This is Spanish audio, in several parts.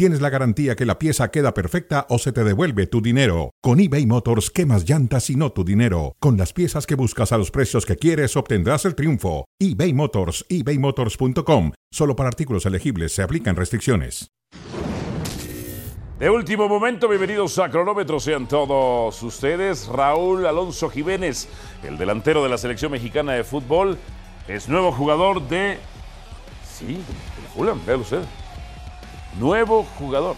tienes la garantía que la pieza queda perfecta o se te devuelve tu dinero. Con eBay Motors, quemas llantas y no tu dinero. Con las piezas que buscas a los precios que quieres, obtendrás el triunfo. eBay Motors, ebaymotors.com. Solo para artículos elegibles se aplican restricciones. De último momento, bienvenidos a Cronómetro, sean todos ustedes. Raúl Alonso Jiménez, el delantero de la selección mexicana de fútbol, es nuevo jugador de. Sí, del Fulham, usted. Nuevo jugador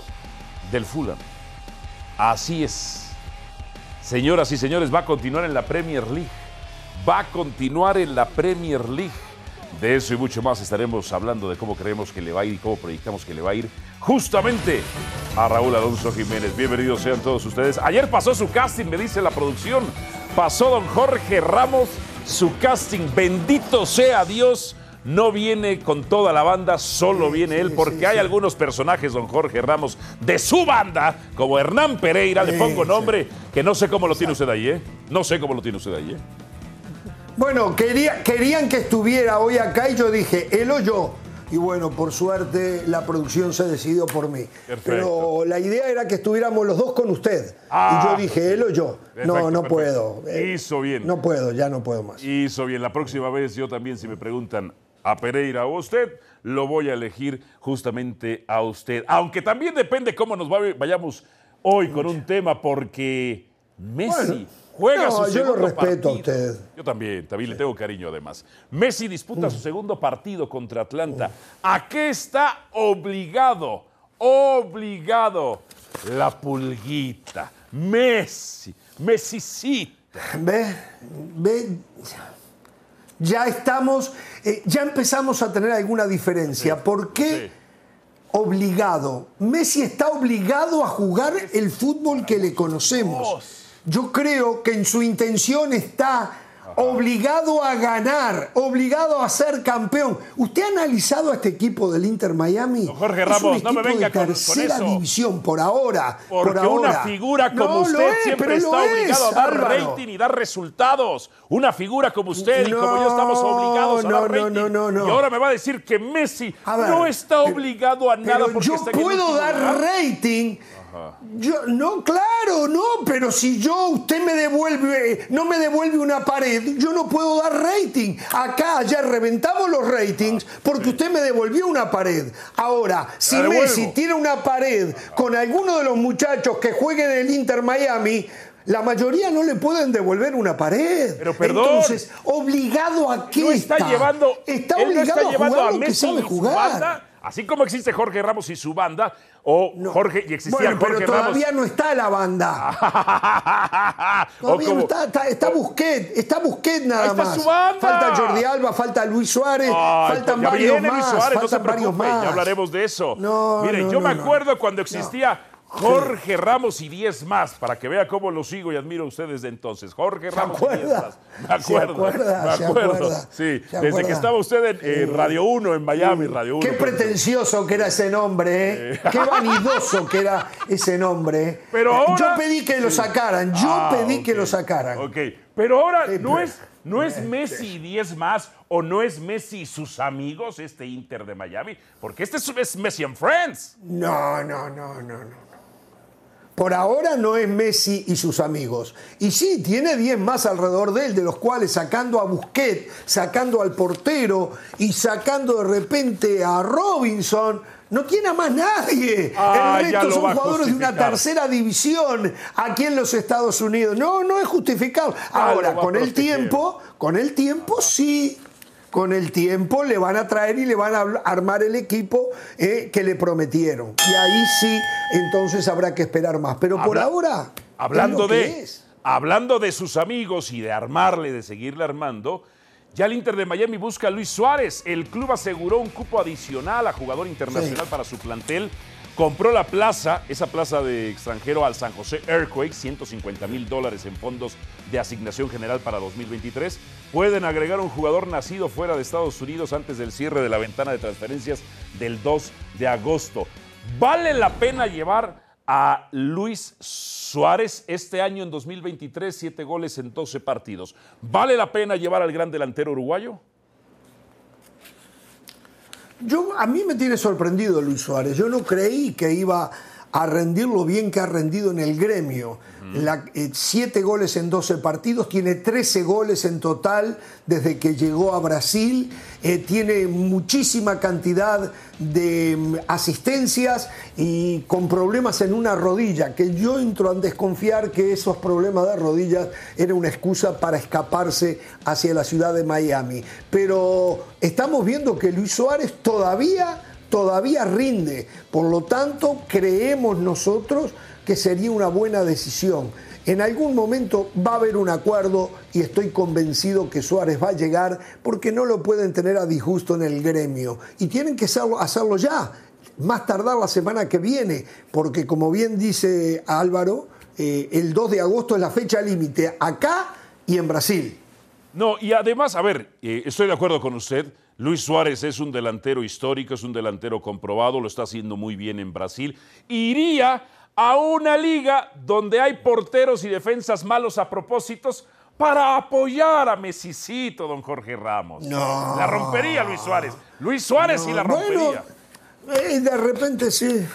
del Fulham. Así es. Señoras y señores, va a continuar en la Premier League. Va a continuar en la Premier League. De eso y mucho más estaremos hablando de cómo creemos que le va a ir y cómo proyectamos que le va a ir justamente a Raúl Alonso Jiménez. Bienvenidos sean todos ustedes. Ayer pasó su casting, me dice la producción. Pasó don Jorge Ramos su casting. Bendito sea Dios. No viene con toda la banda, solo viene él, porque hay algunos personajes, don Jorge Ramos, de su banda, como Hernán Pereira, le pongo nombre, que no sé cómo lo tiene usted ahí, ¿eh? No sé cómo lo tiene usted ahí, ¿eh? Bueno, quería, querían que estuviera hoy acá y yo dije, él o yo. Y bueno, por suerte la producción se decidió por mí. Perfecto. Pero la idea era que estuviéramos los dos con usted. Ah. y yo dije, él o yo. Perfecto, no, no perfecto. puedo. Hizo bien. No puedo, ya no puedo más. Hizo bien. La próxima vez yo también, si me preguntan a Pereira o a usted, lo voy a elegir justamente a usted. Aunque también depende cómo nos va- vayamos hoy con un tema, porque Messi Bueno, juega no, su yo lo segundo respeto a partido. usted. Yo también, también le tengo cariño además. Messi disputa Mm. su segundo partido contra Atlanta. ¿A qué está obligado? Obligado. La pulguita. Messi. Messicita. ¿Ve? ¿Ve? Ya estamos, eh, ya empezamos a tener alguna diferencia. ¿Por qué? Sí. obligado. Messi está obligado a jugar el fútbol que le conocemos. Yo creo que en su intención está obligado a ganar, obligado a ser campeón. ¿Usted ha analizado a este equipo del Inter Miami? Jorge Es Ramos, un no me equipo venga de con- con tercera eso. división por ahora. Porque por ahora. una figura como No, usted es, siempre está es, obligado a dar Álvaro. rating y dar resultados. Una figura como usted y como yo estamos obligados a dar no, rating. no, no, no. Y ahora me va a decir que Messi ver, no está obligado a nada porque yo está puedo dar lugar. Yo, no, claro, no, pero si yo, usted me devuelve, no me devuelve una pared, yo no puedo dar rating. Acá ya reventamos los ratings porque usted me devolvió una pared. Ahora, si. Messi tiene una pared con alguno de los muchachos que jueguen en el Inter Miami, la mayoría no le pueden devolver una pared. Pero perdón. Entonces, obligado a qué no está, llevando, Está no obligado está llevando a a jugar lo que Messi sabe y su jugar. banda, así como existe Jorge Ramos y su banda, o Jorge y existía Bueno, Jorge pero todavía Ramos. no está la banda. O Todavía como- no está, está, está Busquets, está Busquets nada Ahí está más. su banda. Falta Jordi Alba, falta Luis Suárez, Ay, faltan ya varios viene Luis más, no se varios más. ya hablaremos de eso. No, Mire, yo me acuerdo cuando existía Jorge Ramos y 10 más, para que vea cómo lo sigo y admiro a ustedes de entonces. Jorge Ramos y 10 acuerda? más. Me ¿Se acuerdo, acuerda? me ¿Se acuerdo. acuerda? Sí, ¿Se desde que estaba usted en eh, Radio 1 en Miami, Radio 1. Qué pretencioso que era ese nombre, ¿eh? qué vanidoso que era ese nombre. ¿eh? Pero ahora- Yo pedí que lo sacaran, yo Ah, pedí que lo sacaran. Ok, pero ahora Sí, no pero- es, no es Messi y 10 más o no es Messi y sus amigos, este Inter de Miami, porque este es, es Messi and Friends. No, no, no, no, no. Por ahora no es Messi y sus amigos. Y sí, tiene 10 más alrededor de él, de los cuales sacando a Busquets, sacando al portero y sacando de repente a Robinson, no tiene a más nadie. Ah, el resto son jugadores de una tercera división aquí en los Estados Unidos. No, no es justificado. Ahora, lo va a con el tiempo, con el tiempo sí. Con el tiempo le van a traer y le van a armar el equipo eh, que le prometieron. Y ahí sí, entonces habrá que esperar más. Pero por ahora, Hablando de, hablando de sus amigos y de armarle, de seguirle armando, ya el Inter de Miami busca a Luis Suárez. El club aseguró un cupo adicional a jugador internacional para su plantel compró la plaza, esa plaza de extranjero al San José Earthquake, 150 mil dólares en fondos de asignación general para 2023. Pueden agregar un jugador nacido fuera de Estados Unidos antes del cierre de la ventana de transferencias del 2 de agosto. ¿Vale la pena llevar a Luis Suárez este año en 2023, siete goles en 12 partidos? ¿Vale la pena llevar al gran delantero uruguayo? Yo, a mí me tiene sorprendido Luis Suárez. Yo no creí que iba a rendir lo bien que ha rendido en el gremio. La, eh, siete goles en 12 partidos, tiene 13 goles en total desde que llegó a Brasil, eh, tiene muchísima cantidad de mm, asistencias y con problemas en una rodilla, que yo entro a desconfiar que esos problemas de rodillas eran una excusa para escaparse hacia la ciudad de Miami. Pero estamos viendo que Luis Suárez todavía todavía rinde. Por lo tanto, creemos nosotros que sería una buena decisión. En algún momento va a haber un acuerdo y estoy convencido que Suárez va a llegar porque no lo pueden tener a disgusto en el gremio. Y tienen que hacerlo, ya, más tardar la semana que viene, porque como bien dice Álvaro, eh, el 2 de agosto es la fecha límite acá y en Brasil. No, y además, a ver, eh, estoy de acuerdo con usted. Luis Suárez es un delantero histórico, es un delantero comprobado, lo está haciendo muy bien en Brasil. Iría a una liga donde hay porteros y defensas malos a propósitos para apoyar a Messicito, don Jorge Ramos. No. La rompería Luis Suárez. Luis Suárez y la rompería. Eh, de repente sí.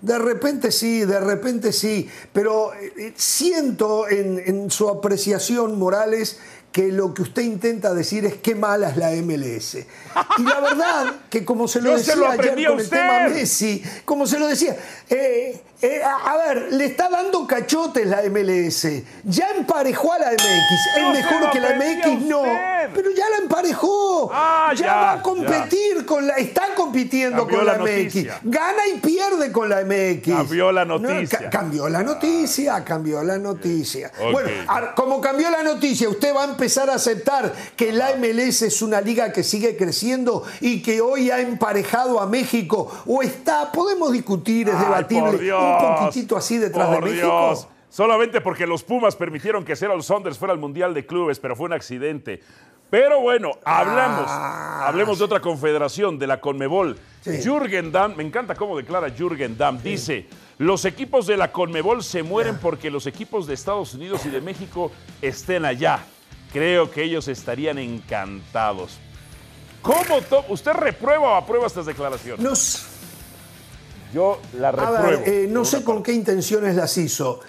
De repente sí, de repente sí, pero eh, siento en, en, su apreciación Morales que lo que usted intenta decir es qué mala es la MLS. Y la verdad que como se lo decía ayer con el tema Messi, como se lo decía, eh, eh, a, ver, le está dando cachotes la MLS. Ya emparejó a la MX. es mejor que la MX no. Pero ya la emparejó. Ah, ya, va a competir con la. Está compitiendo con la, MX. Gana y pierde con la MX. Cambió la noticia. cambió la noticia, cambió la noticia. Bueno, como cambió la noticia, usted va a empezar a aceptar que la MLS es una liga que sigue creciendo y que hoy ha emparejado a México. O está, podemos discutir, es debatible un poquitito así detrás de México. Solamente porque los Pumas permitieron que Seattle Saunders fuera al Mundial de Clubes, pero fue un accidente. Pero bueno, hablamos, ah. hablemos de otra confederación, de la Conmebol. Jürgen Damm, me encanta cómo declara Jürgen Damm, dice, los equipos de la Conmebol se mueren porque los equipos de Estados Unidos y de México estén allá. Creo que ellos estarían encantados. ¿Cómo? ¿Usted reprueba o aprueba estas declaraciones? No, yo la repruebo. Eh, no sé con qué intenciones las hizo.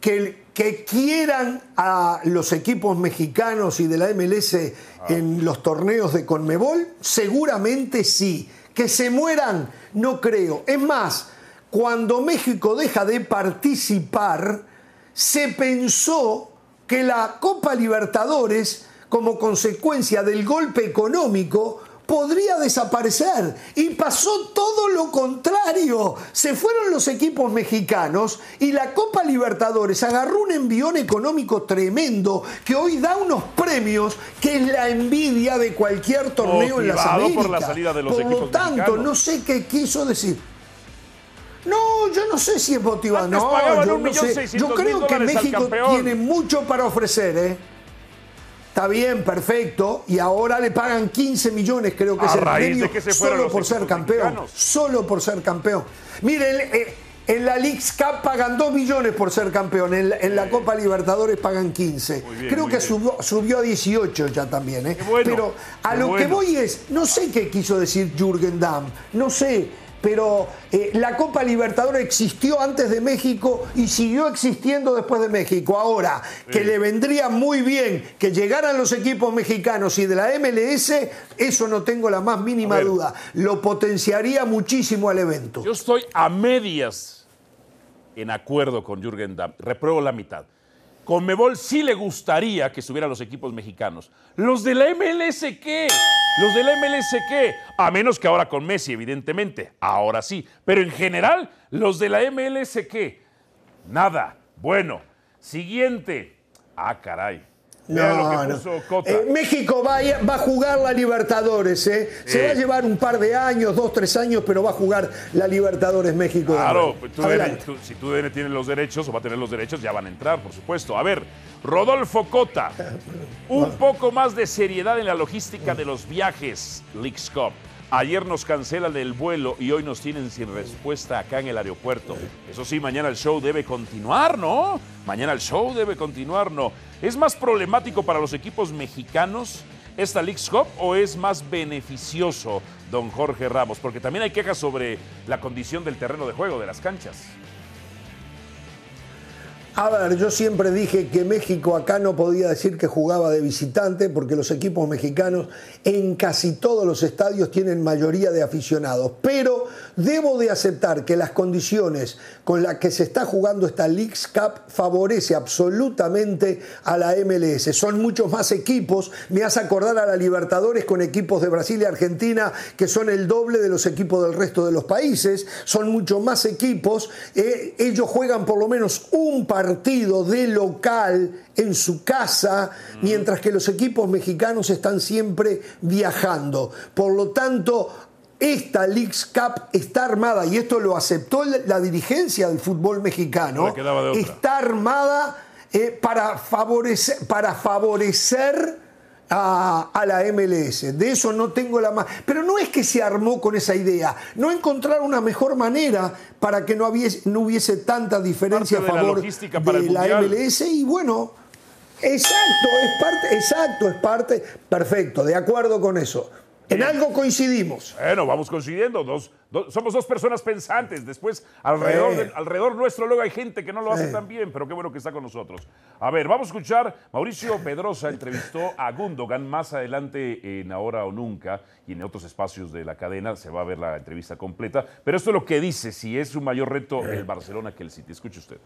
Que, que quieran a los equipos mexicanos y de la MLS ah. en los torneos de Conmebol, seguramente sí. Que se mueran, no creo. Es más, cuando México deja de participar, se pensó que la Copa Libertadores, como consecuencia del golpe económico, podría desaparecer. Y pasó todo lo contrario. Se fueron los equipos mexicanos y la Copa Libertadores agarró un envión económico tremendo que hoy da unos premios que es la envidia de cualquier torneo en las Américas. por la salida de los por lo tanto, no sé qué quiso decir. No, yo no sé si es motivado. No, yo no sé. Yo creo que México tiene mucho para ofrecer, ¿eh? Está bien, perfecto. Y ahora le pagan 15 millones, creo que es el premio, solo por ser campeón. Solo por ser campeón. Miren, eh, en la Leagues Cup pagan 2 millones por ser campeón. En la, Copa Libertadores pagan 15. creo que subió, a 18 ya también. ¿eh? Pero a lo que voy es, no sé qué quiso decir Jürgen Damm. No sé pero eh, la Copa Libertadores existió antes de México y siguió existiendo después de México. Ahora, que le vendría muy bien que llegaran los equipos mexicanos y de la MLS, eso no tengo la más mínima duda. Lo potenciaría muchísimo al evento. Yo estoy a medias en acuerdo con Jürgen Damm. Repruebo la mitad. Conmebol sí le gustaría que estuvieran los equipos mexicanos. ¿Los de la MLS qué? ¿Los de la MLS qué? A menos que ahora con Messi, evidentemente. Ahora sí. Pero en general, ¿los de la MLS qué? Nada. Bueno. Siguiente. Ah, caray. No, no. Eh, México va a, va a, jugar la Libertadores, ¿eh? Se va a llevar un par de años, dos, tres años, pero va a jugar la Libertadores México. Claro, si tú tienes los derechos o va a tener los derechos, ya van a entrar, por supuesto. A ver, Rodolfo Cota, un poco más de seriedad en la logística de los viajes, Cup. Ayer nos cancelan el vuelo y hoy nos tienen sin respuesta acá en el aeropuerto. Eso sí, mañana el show debe continuar, ¿no? Mañana el show debe continuar, ¿no? ¿Es más problemático para los equipos mexicanos esta League Cup o es más beneficioso, don Jorge Ramos? Porque también hay quejas sobre la condición del terreno de juego, de las canchas. A ver, yo siempre dije que México acá no podía decir que jugaba de visitante porque los equipos mexicanos en casi todos los estadios tienen mayoría de aficionados. Pero debo de aceptar que las condiciones con las que se está jugando esta Leagues Cup favorece absolutamente a la MLS. Son muchos más equipos. Me hace acordar a la Libertadores con equipos de Brasil y Argentina que son el doble de los equipos del resto de los países. Son mucho más equipos. Eh, ellos juegan por lo menos un partido partido de local en su casa, mientras que los equipos mexicanos están siempre viajando. Por lo tanto, esta Leagues Cup está armada, y esto lo aceptó la dirigencia del fútbol mexicano, está armada eh, para favorecer, para favorecer a, la MLS. De eso no tengo la más. Pero no es que se armó con esa idea. No encontraron una mejor manera para que no, hubiese, no hubiese tanta diferencia a favor de la MLS. Y bueno, exacto, es parte, exacto, es parte. Perfecto, de acuerdo con eso. En algo coincidimos. Bueno, vamos coincidiendo. Dos, somos dos personas pensantes. Después, alrededor, alrededor nuestro, luego hay gente que no lo hace tan bien, pero qué bueno que está con nosotros. A ver, vamos a escuchar. Mauricio Pedrosa entrevistó a Gundogan más adelante en Ahora o Nunca y en otros espacios de la cadena. Se va a ver la entrevista completa. Pero esto es lo que dice: si es un mayor reto el Barcelona que el City. Escuche usted.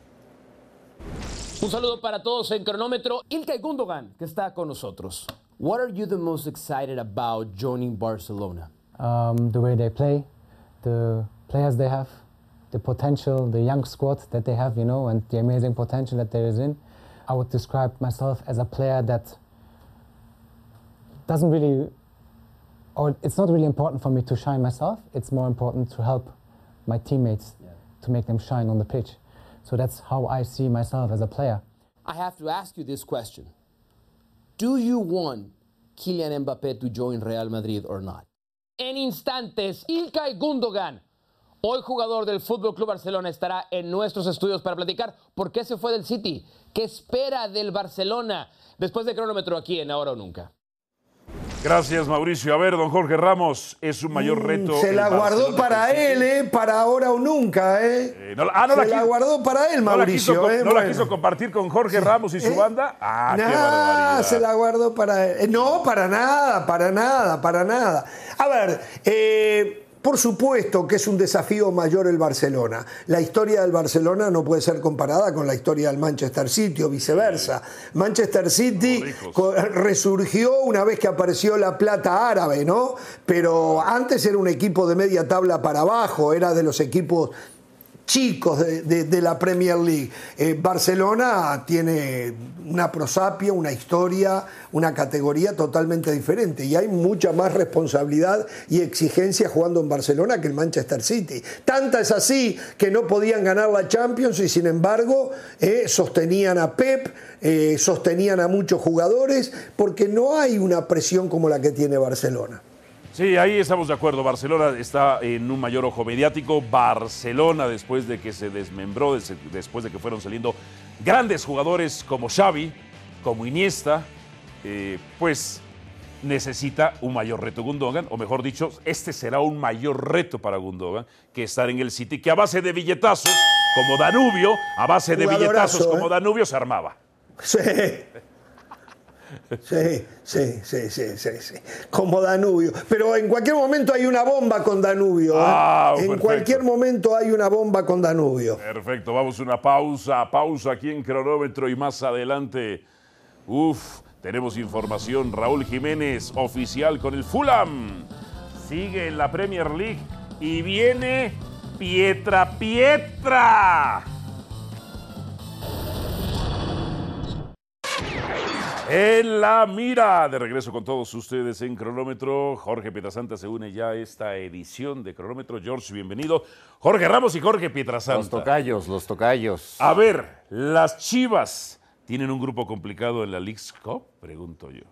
Un saludo para todos en cronómetro. Ilkay Gundogan, que está con nosotros. What are you the most excited about joining Barcelona? Um, the way they play, the players they have, the potential, the young squad that they have, you know, and the amazing potential that there is in. I would describe myself as a player that doesn't really, or it's not really important for me to shine myself. It's more important to help my teammates yeah. to make them shine on the pitch. So that's how I see myself as a player. I have to ask you this question. Do you want Kylian Mbappé to join Real Madrid or not? En instantes, Ilkay Gundogan, hoy jugador del Fútbol Club Barcelona, estará en nuestros estudios para platicar por qué se fue del City, qué espera del Barcelona después de cronómetro aquí en Ahora o Nunca. Gracias, Mauricio. A ver, don Jorge Ramos, es un mayor mm, reto. Se la guardó para él, ¿eh? Para ahora o nunca, ¿eh? eh no, ah, no se la, guardó para él, Mauricio. No, la quiso, ¿eh? no la quiso compartir con Jorge Ramos y su ¿Eh? banda. Ah, qué barbaridad. se la guardó para él. No, para nada, para nada, para nada. A ver, eh. Por supuesto que es un desafío mayor el Barcelona. La historia del Barcelona no puede ser comparada con la historia del Manchester City o viceversa. Manchester City resurgió una vez que apareció la plata árabe, ¿no? Pero antes era un equipo de media tabla para abajo, era de los equipos chicos de, la Premier League. Eh, Barcelona tiene una prosapia, una historia, una categoría totalmente diferente y hay mucha más responsabilidad y exigencia jugando en Barcelona que en Manchester City. Tanta es así que no podían ganar la Champions y sin embargo eh, sostenían a Pep, eh, sostenían a muchos jugadores porque no hay una presión como la que tiene Barcelona. Sí, ahí estamos de acuerdo. Barcelona está en un mayor ojo mediático. Barcelona, después de que se desmembró, después de que fueron saliendo grandes jugadores como Xavi, como Iniesta, eh, pues necesita un mayor reto Gundogan, o mejor dicho, este será un mayor reto para Gundogan que estar en el City, que a base de billetazos, como Danubio, a base de billetazos como ¿eh? Danubio, se armaba. Sí. Sí, sí, sí, sí, sí, sí. Como Danubio. Pero en cualquier momento hay una bomba con Danubio. ¿eh? Ah, en cualquier momento hay una bomba con Danubio. Perfecto, vamos a una pausa, pausa aquí en cronómetro y más adelante. Uf, tenemos información. Raúl Jiménez, oficial con el Fulham. Sigue en la Premier League y viene Pietra Pietra. En la mira, de regreso con todos ustedes en Cronómetro. Jorge Pietrasanta se une ya a esta edición de Cronómetro. George, bienvenido. Jorge Ramos y Jorge Pietrasanta. Los tocayos, los tocayos. A ver, las Chivas tienen un grupo complicado en la League's Cup, pregunto yo.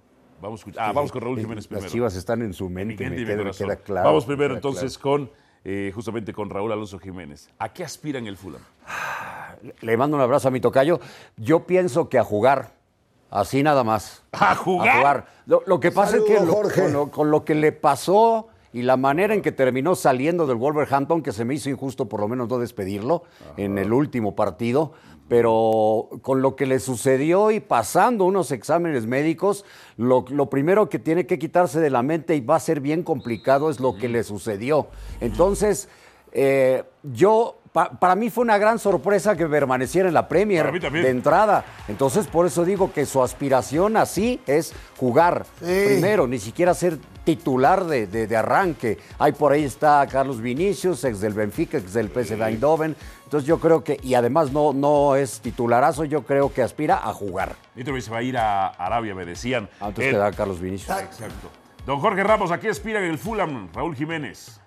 Vamos, a escuchar- ah, vamos con Raúl Jiménez primero. Las chivas están en su mente, me queda, me corazón. queda claro. Vamos primero entonces con, eh, justamente con Raúl Alonso Jiménez. ¿A qué aspira en el Fulham? claro. Le mando un abrazo a mi tocayo. Yo pienso que a jugar, así nada más. ¿A jugar? Lo, lo que pasa es que Saludos, lo- Jorge. con, lo, con lo que le pasó y la manera en que terminó saliendo del Wolverhampton, que se me hizo injusto por lo menos no despedirlo en el último partido, pero con lo que le sucedió y pasando unos exámenes médicos, lo, lo primero que tiene que quitarse de la mente y va a ser bien complicado es lo que le sucedió. Entonces, eh, yo, pa- para mí fue una gran sorpresa que permaneciera en la Premier de entrada. Entonces, por eso digo que su aspiración así es jugar Sí. primero, ni siquiera ser titular de, de- de arranque. Ahí por ahí está Carlos Vinicius, ex del Benfica, ex del PSV Eindhoven. Entonces yo creo que, y además no, no es titularazo, yo creo que aspira a jugar. Mitrovic se va a ir a Arabia, me decían. Antes Eh, que da Carlos Vinicius. Exacto. Don Jorge Ramos, ¿a qué aspira en el Fulham? Raúl Jiménez.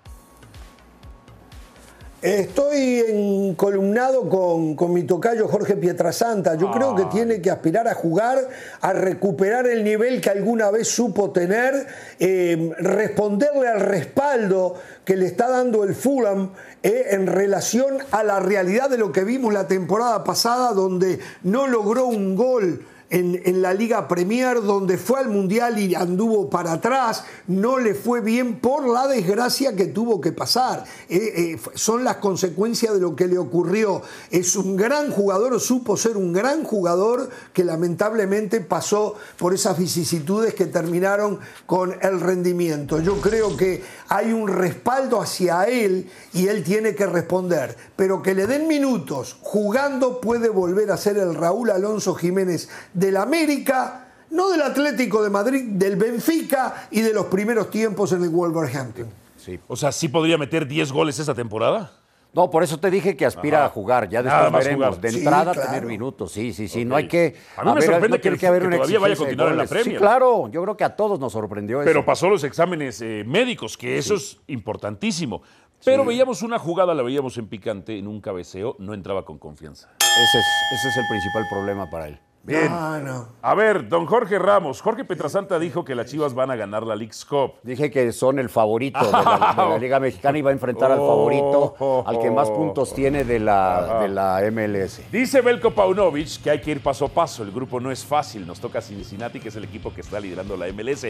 Estoy encolumnado con, con mi tocayo Jorge Pietrasanta. Yo creo que tiene que aspirar a jugar, a recuperar el nivel que alguna vez supo tener, eh, responderle al respaldo que le está dando el Fulham eh, en relación a la realidad de lo que vimos la temporada pasada, donde no logró un gol en, la Liga Premier, donde fue al Mundial y anduvo para atrás, no le fue bien por la desgracia que tuvo que pasar. Eh, eh, son las consecuencias de lo que le ocurrió. Es un gran jugador, supo ser un gran jugador que lamentablemente pasó por esas vicisitudes que terminaron con el rendimiento. Yo creo que hay un respaldo hacia él y él tiene que responder, pero que le den minutos jugando puede volver a ser el Raúl Alonso Jiménez del América, no del Atlético de Madrid, del Benfica y de los primeros tiempos en el Wolverhampton. Sí. O sea, ¿sí podría meter 10 goles esta temporada? No, por eso te dije que aspira Ajá. a jugar. Ya Nada después más veremos. jugar. De Sí, entrada claro. tener minutos. Sí, sí, sí. No hay que. A mí me ver, sorprende no que el- que haber que todavía vaya a continuar en la. Sí, claro. Yo creo que a todos nos sorprendió eso. Pero pasó los exámenes eh, médicos, que eso es importantísimo. Pero veíamos una jugada, la veíamos en picante, en un cabeceo, no entraba con confianza. Ese es, ese es el principal problema para él. Bien. No. A ver, don Jorge Ramos. Jorge Petrasanta dijo que las Chivas van a ganar la League's Cup. Dije que son el favorito de la, de la Liga Mexicana y va a enfrentar al favorito, al que más puntos tiene de la, de la MLS. Dice Belko Paunovic que hay que ir paso a paso. El grupo no es fácil. Nos toca Cincinnati, que es el equipo que está liderando la MLS.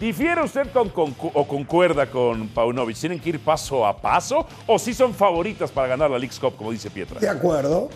¿Difiere usted con, con- o concuerda con Paunovic? ¿Tienen que ir paso a paso o si son favoritas para ganar la League's Cup, como dice Pietra? De acuerdo.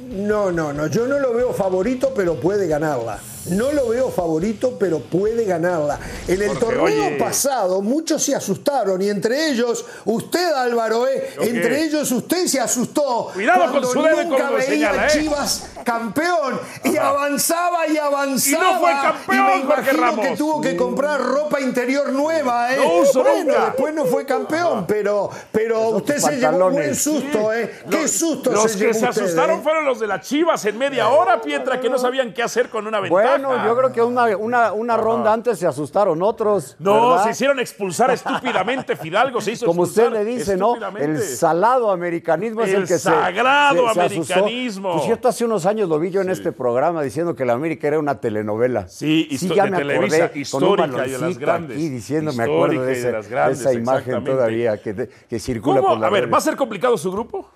No, no, no. Yo no lo veo favorito, pero puede ganarla. No lo veo favorito, pero puede ganarla. En el Porque, torneo oye. pasado muchos se asustaron y entre ellos usted, Álvaro, ¿eh? ¿Yo qué? entre ellos usted se asustó. Cuidado con cuando su nunca veía señala, ¿eh? Chivas campeón y avanzaba y avanzaba. Y no fue campeón, Y me Jorge imagino Ramos. que tuvo que comprar ropa interior nueva, ¿eh? No uso bueno, nunca. después no fue campeón, pero, pero Esos usted se llevó un buen susto, ¿eh? Qué Los- susto Los se que llevó se usted, asustaron ¿eh? fueron los de las Chivas en media hora, Pietra, que no sabían qué hacer con una ventaja. Bueno, yo creo que una, una, una ronda antes se asustaron otros. No, ¿verdad? se hicieron expulsar estúpidamente. Fidalgo se hizo Como usted le dice, ¿no? El salado americanismo es El el que se- sagrado se, se americanismo. Por cierto, hace unos años lo vi yo en este programa diciendo que la América era una telenovela. Sí, histo- ya de me acordé, con un histórica y de las grandes. Aquí diciendo, me Histórica acuerdo de, de ese- las grandes, esa imagen todavía que, de- que circula ¿Cómo? por la A ver, ¿va a ser complicado su grupo?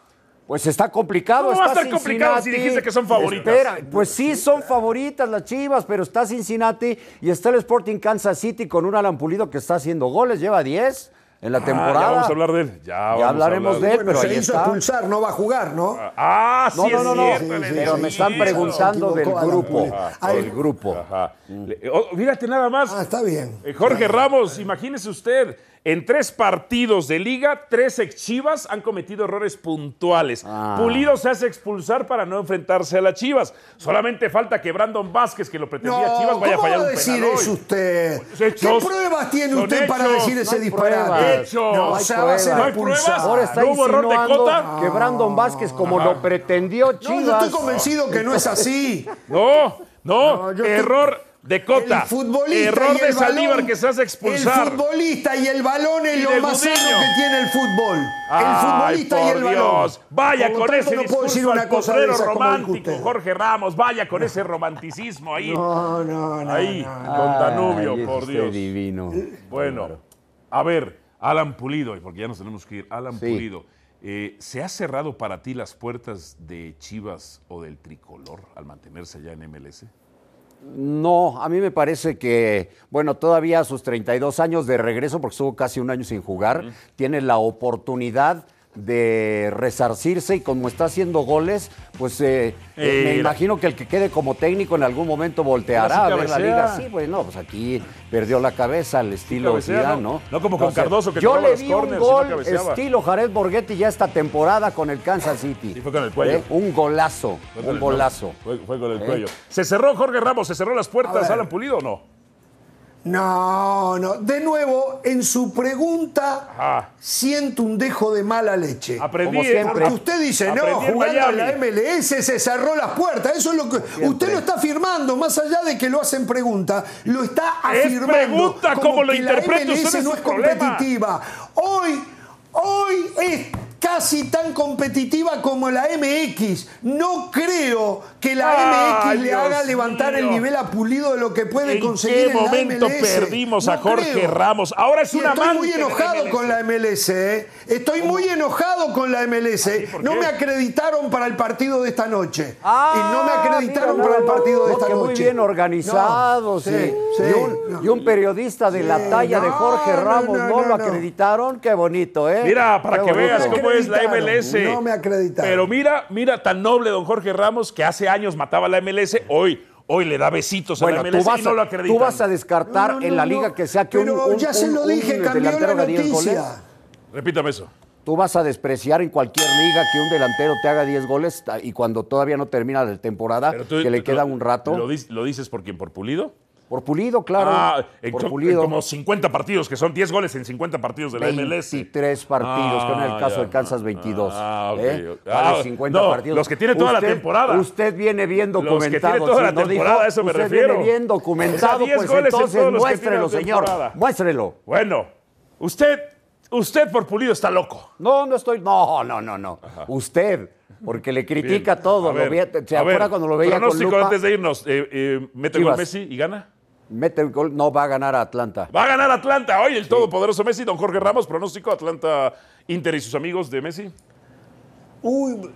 Pues está complicado. ¿Cómo va a está estar complicado si Cincinnati. dijiste que son favoritas? Espera, pues sí, son favoritas las Chivas, pero está Cincinnati y está el Sporting Kansas City con un Alan Pulido que está haciendo goles, lleva 10 en la Ah, temporada. ya vamos a hablar de él. Ya, vamos a hablaremos hablar de él, Bueno, pero se ahí hizo está. expulsar, no va a jugar, ¿no? Ah, sí No, no, es no, no. cierto, Sí, pero me están sí, preguntando del grupo. Ay. Del grupo. Ajá. Le- oh, fíjate nada más. Ah, está bien. Eh, Jorge Ramos, imagínese usted, en tres partidos de liga, tres ex Chivas han cometido errores puntuales. Ah. Pulido se hace expulsar para no enfrentarse a las Chivas. Solamente falta que Brandon Vázquez, que lo pretendía No, Chivas, vaya a ¿cómo fallar un decir penal hoy. usted? Hechos. ¿Qué pruebas tiene usted para hechos. decir No ese hay disparate? Hechos. No, No o hay sea, va a ser ¿No hay pruebas? expulsado. Ahora está ¿No hubo error de Cota? que Brandon Vázquez, como lo pretendió No, Chivas. yo estoy convencido que no es así. No, no, No, error. De Cota. El futbolista Error y de Saldívar balón, que se hace expulsar. El futbolista y el balón es Y lo más Gudiño. sano que tiene el fútbol. Ay, el futbolista y el balón. Dios. Vaya con tanto, ese no puedo decir discurso una cosa de como dijo romántico. Jorge Ramos. Vaya con ese romanticismo ahí. No, no, no. ahí, no. con Danubio, Ay, por Dios. divino. Bueno, a ver, Alan Pulido, y porque ya nos tenemos que ir. Alan Sí. Pulido, eh, ¿se ha cerrado para ti las puertas de Chivas o del tricolor al mantenerse ya en MLS? No, a mí me parece que, bueno, todavía a sus 32 años de regreso, porque estuvo casi un año sin jugar, tiene la oportunidad de resarcirse y como está haciendo goles, pues eh, eh, me imagino que el que quede como técnico en algún momento volteará a sí ver la liga. Sí, pues no, pues aquí perdió la cabeza al estilo cabecea, Zidane, ¿no? ¿no? No como con Cardoso, que Yo le los vi un y no gol estilo Jared Borghetti ya esta temporada con el Kansas City. Sí, fue con el cuello. ¿Eh? Un golazo, Fue un golazo. Fue, fue con el cuello. ¿Se cerró Jorge Ramos? ¿Se cerró las puertas. Alan Pulido o no? No, no. De nuevo, en su pregunta, Ajá. siento un dejo de mala leche. Aprendí, Como ¿eh? siempre. Porque usted dice, no, Aprendí jugando en la. MLS se cerró las puertas. Eso es lo que usted lo está afirmando, más allá de que lo hacen pregunta, lo está Es afirmando. pregunta, como ¿cómo lo que la? MLS no es es problema. competitiva. Hoy, hoy es casi tan competitiva como la MX. No creo que la MX le Dios haga levantar el nivel a Pulido de lo que puede ¿En conseguir qué en la momento MLS. perdimos a Jorge creo. Ramos? Ahora es Y un estoy muy enojado con la MLS. ¿eh? Estoy muy enojado con la MLS. ¿por No qué? me acreditaron para el partido de esta noche. Ah, y no me acreditaron mira, para el no, partido de no, esta que noche. Muy bien organizado, No, sí. sí, sí, y, un, no. y un periodista de la talla de no, Jorge no, Ramos, no, ¿no, no, lo no. acreditaron? Qué bonito, ¿eh? Mira, para Qué que bonito. veas No cómo es la MLS. no me acreditaron. Pero mira, mira tan noble don Jorge Ramos que hace años mataba a la MLS, hoy, hoy le da besitos a Bueno, la tú MLS vas, y no lo a, acreditan. tú vas a descartar No, no, en la no, liga no. que sea que un, Pero un- ya se un- lo dije, un cambió la haga 10 goles. noticia. Repítame eso. Tú vas a despreciar en cualquier liga que un delantero te haga 10 goles y cuando todavía no termina la temporada, tú- que le lo- queda un rato. ¿Lo, lo dices por quién? ¿Por Pulido? Por Pulido, claro. Ah, en, por co- en Pulido. como 50 partidos, que son 10 goles en 50 partidos de la MLS. 23 partidos, que en el Ah, caso ya. de Kansas 22. Ah, ok, ¿eh? ok. Vale, Ah, 50 no, partidos. los que tiene toda la Usted- temporada. Usted viene bien Los que documentado. tiene toda la ¿sí? ¿No dijo? temporada, a eso me usted refiero. viene bien documentado, O sea, 10 pues en entonces que muéstrelo, la señor. Muéstrelo. Bueno, usted, usted por Pulido está loco. No, no estoy. No, no, no, no. Usted, porque le critica Bien. todo. A lo ver, veía- ¿Se a ver, acuerda cuando lo veía con pronóstico lupa? antes de irnos. Eh, eh, ¿Mete gol Chivas. Messi y gana? Mete el gol, no va a ganar a Atlanta. Va a ganar Atlanta. Hoy el todopoderoso Messi, don Jorge Ramos, pronóstico Atlanta, Inter y sus amigos de Messi. Uy,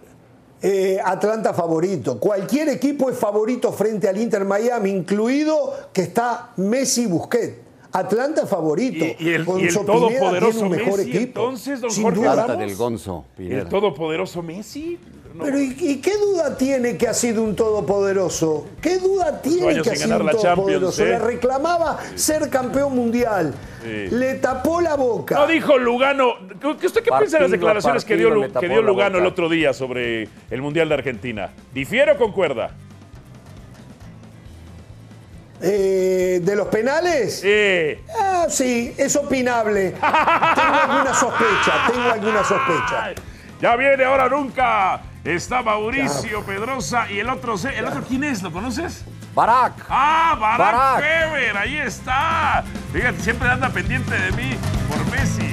eh, Atlanta favorito. Cualquier equipo es favorito frente al Inter Miami, incluido que está Messi Busquets. Atlanta favorito. Y- y el- Con y el todopoderoso tiene un mejor Messi, equipo. entonces, don Sin Jorge duda. Del Gonzo. Pineda. El todopoderoso Messi. No. Pero ¿y, y qué duda tiene que ha sido un todopoderosto? ¿Qué duda tiene que ha sido un todopoderoso? ¿eh? Le reclamaba ser campeón mundial. Sí. Le tapó la boca. No dijo Lugano. ¿Qué- ¿Usted qué piensa de las Partido declaraciones que dio, que dio Lugano el otro día sobre el Mundial de Argentina? ¿Difiere o concuerda? Eh, ¿De los penales? Eh, Ah, sí, es opinable. tengo alguna sospecha, tengo alguna sospecha. ya viene ahora nunca. Está Mauricio Pedrosa y el otro, se- ¿el otro quién es? ¿Lo conoces? Barak. Ah, Barack, Barack. Feber, ahí está. Fíjate, siempre anda pendiente de mí por Messi.